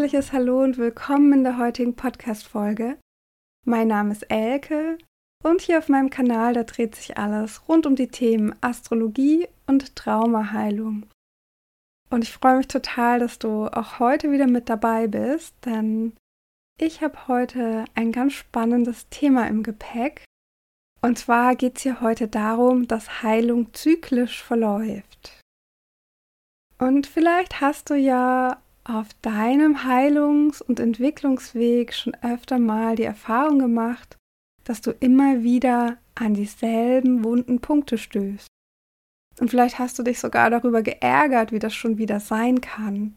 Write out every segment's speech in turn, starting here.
herzliches Hallo und willkommen in der heutigen Podcast-Folge. Mein Name ist Elke und hier auf meinem Kanal, da dreht sich alles rund um die Themen Astrologie und Traumaheilung. Und ich freue mich total, dass du auch heute wieder mit dabei bist, denn ich habe heute ein ganz spannendes Thema im Gepäck. Und zwar geht es hier heute darum, dass Heilung zyklisch verläuft. Und vielleicht hast du ja auf deinem Heilungs- und Entwicklungsweg schon öfter mal die Erfahrung gemacht, dass du immer wieder an dieselben wunden Punkte stößt. Und vielleicht hast du dich sogar darüber geärgert, wie das schon wieder sein kann,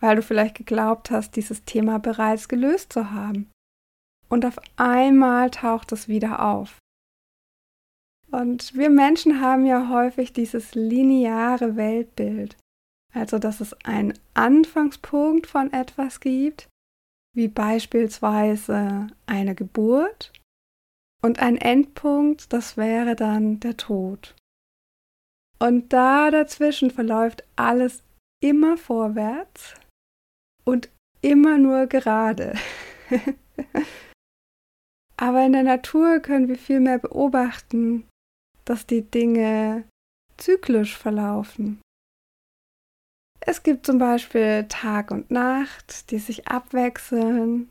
weil du vielleicht geglaubt hast, dieses Thema bereits gelöst zu haben. Und auf einmal taucht es wieder auf. Und wir Menschen haben ja häufig dieses lineare Weltbild, also dass es einen Anfangspunkt von etwas gibt, wie beispielsweise eine Geburt, und ein Endpunkt, das wäre dann der Tod. Und da dazwischen verläuft alles immer vorwärts und immer nur gerade. Aber in der Natur können wir vielmehr beobachten, dass die Dinge zyklisch verlaufen. Es gibt zum Beispiel Tag und Nacht, die sich abwechseln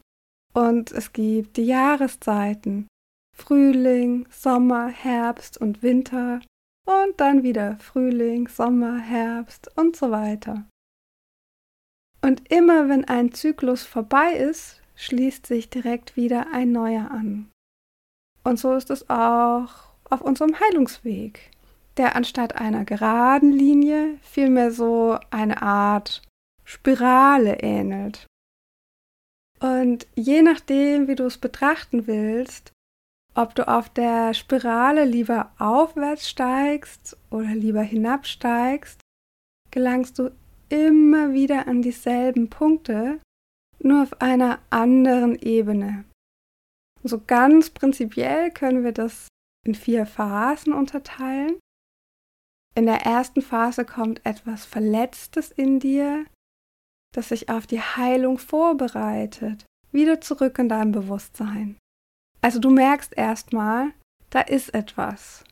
und es gibt die Jahreszeiten, Frühling, Sommer, Herbst und Winter und dann wieder Frühling, Sommer, Herbst und so weiter. Und immer wenn ein Zyklus vorbei ist, schließt sich direkt wieder ein neuer an. Und so ist es auch auf unserem Heilungsweg, der anstatt einer geraden Linie vielmehr so eine Art Spirale ähnelt. Und je nachdem, wie du es betrachten willst, ob du auf der Spirale lieber aufwärts steigst oder lieber hinabsteigst, gelangst du immer wieder an dieselben Punkte, nur auf einer anderen Ebene. So ganz prinzipiell können wir das in vier Phasen unterteilen. In der ersten Phase kommt etwas Verletztes in dir, das sich auf die Heilung vorbereitet, wieder zurück in dein Bewusstsein. Also du merkst erstmal, da ist etwas.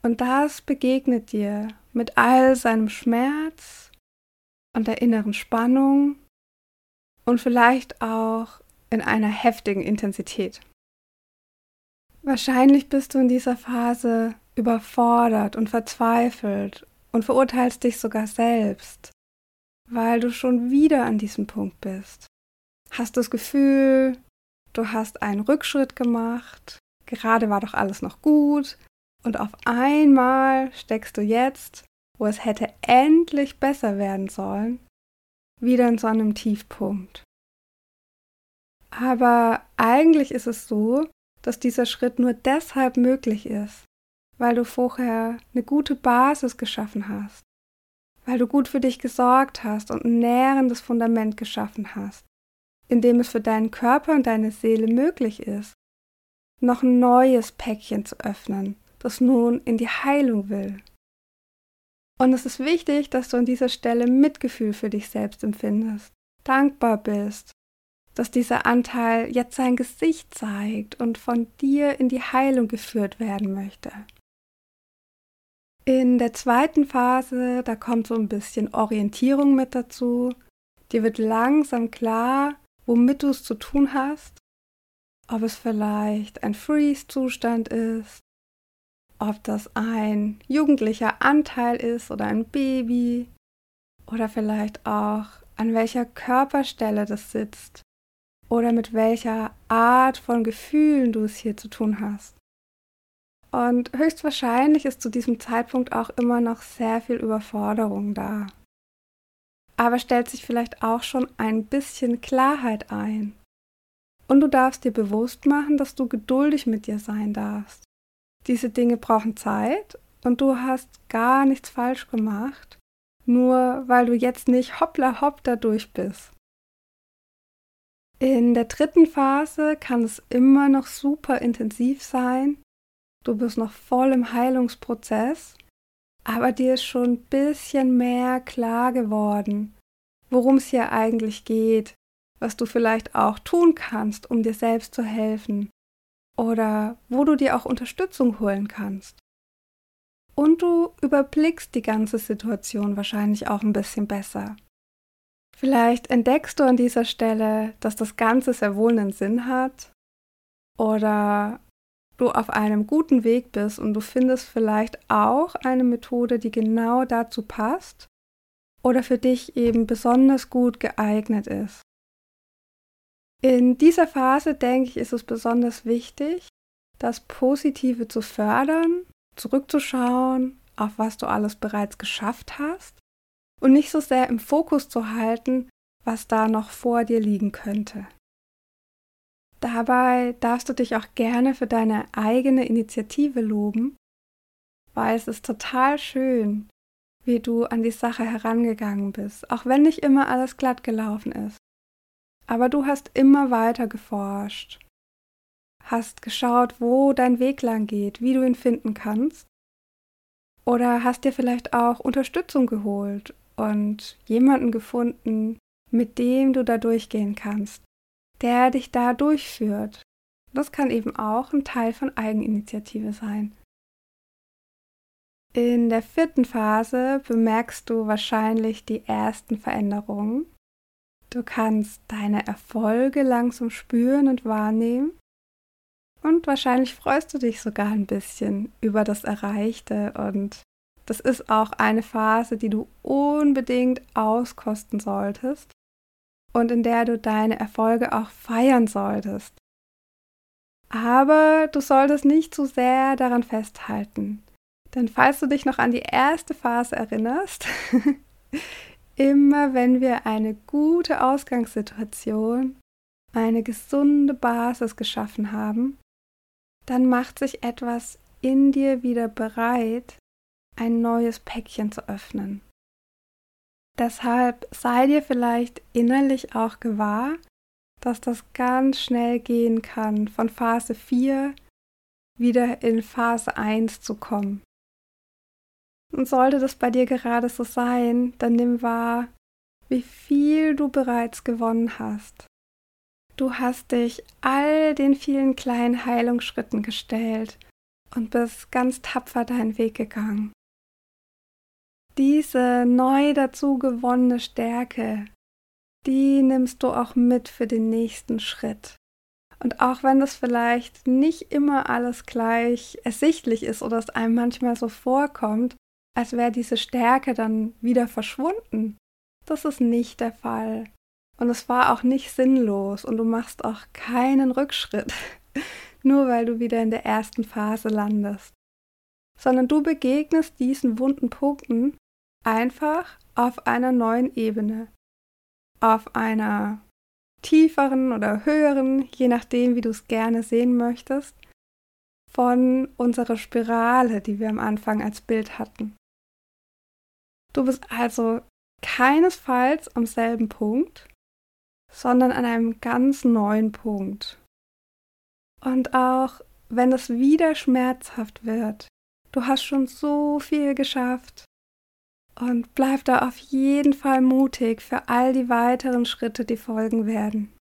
Und das begegnet dir mit all seinem Schmerz und der inneren Spannung und vielleicht auch in einer heftigen Intensität. Wahrscheinlich bist du in dieser Phase überfordert und verzweifelt und verurteilst dich sogar selbst, weil du schon wieder an diesem Punkt bist. Hast das Gefühl, du hast einen Rückschritt gemacht, gerade war doch alles noch gut und auf einmal steckst du jetzt, wo es hätte endlich besser werden sollen, wieder in so einem Tiefpunkt. Aber eigentlich ist es so, dass dieser Schritt nur deshalb möglich ist, weil du vorher eine gute Basis geschaffen hast, weil du gut für dich gesorgt hast und ein nährendes Fundament geschaffen hast in dem es für deinen Körper und deine Seele möglich ist, noch ein neues Päckchen zu öffnen, das nun in die Heilung will. Und es ist wichtig, dass du an dieser Stelle Mitgefühl für dich selbst empfindest, dankbar bist, dass dieser Anteil jetzt sein Gesicht zeigt und von dir in die Heilung geführt werden möchte. In der zweiten Phase, da kommt so ein bisschen Orientierung mit dazu. Dir wird langsam klar, womit du es zu tun hast, ob es vielleicht ein Freeze-Zustand ist, ob das ein jugendlicher Anteil ist oder ein Baby oder vielleicht auch an welcher Körperstelle das sitzt oder mit welcher Art von Gefühlen du es hier zu tun hast. Und höchstwahrscheinlich ist zu diesem Zeitpunkt auch immer noch sehr viel Überforderung da aber stellt sich vielleicht auch schon ein bisschen Klarheit ein. Und du darfst dir bewusst machen, dass du geduldig mit dir sein darfst. Diese Dinge brauchen Zeit und du hast gar nichts falsch gemacht, nur weil du jetzt nicht hoppla hopp dadurch bist. In der dritten Phase kann es immer noch super intensiv sein. Du bist noch voll im Heilungsprozess aber dir ist schon ein bisschen mehr klar geworden, worum es hier eigentlich geht, was du vielleicht auch tun kannst, um dir selbst zu helfen oder wo du dir auch Unterstützung holen kannst. Und du überblickst die ganze Situation wahrscheinlich auch ein bisschen besser. Vielleicht entdeckst du an dieser Stelle, dass das Ganze sehr wohl einen Sinn hat oder du auf einem guten Weg bist und du findest vielleicht auch eine Methode, die genau dazu passt oder für dich eben besonders gut geeignet ist. In dieser Phase, denke ich, ist es besonders wichtig, das Positive zu fördern, zurückzuschauen, auf was du alles bereits geschafft hast und nicht so sehr im Fokus zu halten, was da noch vor dir liegen könnte. Dabei darfst du dich auch gerne für deine eigene Initiative loben, weil es ist total schön, wie du an die Sache herangegangen bist, auch wenn nicht immer alles glatt gelaufen ist. Aber du hast immer weiter geforscht, hast geschaut, wo dein Weg lang geht, wie du ihn finden kannst, oder hast dir vielleicht auch Unterstützung geholt und jemanden gefunden, mit dem du da durchgehen kannst, der dich da durchführt. Das kann eben auch ein Teil von Eigeninitiative sein. In der vierten Phase bemerkst du wahrscheinlich die ersten Veränderungen. Du kannst deine Erfolge langsam spüren und wahrnehmen. Und wahrscheinlich freust du dich sogar ein bisschen über das Erreichte. Und das ist auch eine Phase, die du unbedingt auskosten solltest und in der du deine Erfolge auch feiern solltest. Aber du solltest nicht zu sehr daran festhalten. Denn falls du dich noch an die erste Phase erinnerst, immer wenn wir eine gute Ausgangssituation, eine gesunde Basis geschaffen haben, dann macht sich etwas in dir wieder bereit, ein neues Päckchen zu öffnen. Deshalb sei dir vielleicht innerlich auch gewahr, dass das ganz schnell gehen kann, von Phase 4 wieder in Phase 1 zu kommen. Und sollte das bei dir gerade so sein, dann nimm wahr, wie viel du bereits gewonnen hast. Du hast dich all den vielen kleinen Heilungsschritten gestellt und bist ganz tapfer deinen Weg gegangen diese neu dazu gewonnene Stärke, die nimmst du auch mit für den nächsten Schritt. Und auch wenn das vielleicht nicht immer alles gleich ersichtlich ist oder es einem manchmal so vorkommt, als wäre diese Stärke dann wieder verschwunden, das ist nicht der Fall. Und es war auch nicht sinnlos und du machst auch keinen Rückschritt, nur weil du wieder in der ersten Phase landest. Sondern du begegnest diesen wunden Punkten einfach auf einer neuen Ebene, auf einer tieferen oder höheren, je nachdem, wie du es gerne sehen möchtest, von unserer Spirale, die wir am Anfang als Bild hatten. Du bist also keinesfalls am selben Punkt, sondern an einem ganz neuen Punkt. Und auch wenn es wieder schmerzhaft wird, du hast schon so viel geschafft, und bleib da auf jeden Fall mutig für all die weiteren Schritte, die folgen werden.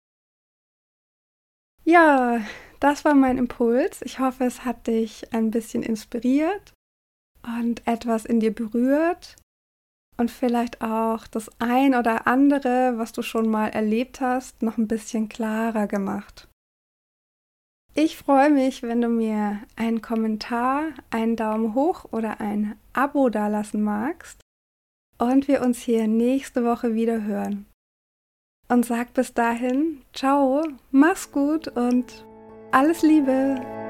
Ja, das war mein Impuls. Ich hoffe, es hat dich ein bisschen inspiriert und etwas in dir berührt und vielleicht auch das ein oder andere, was du schon mal erlebt hast, noch ein bisschen klarer gemacht. Ich freue mich, wenn du mir einen Kommentar, einen Daumen hoch oder ein Abo dalassen magst und wir uns hier nächste Woche wieder hören. Und sag bis dahin, ciao, mach's gut und alles Liebe.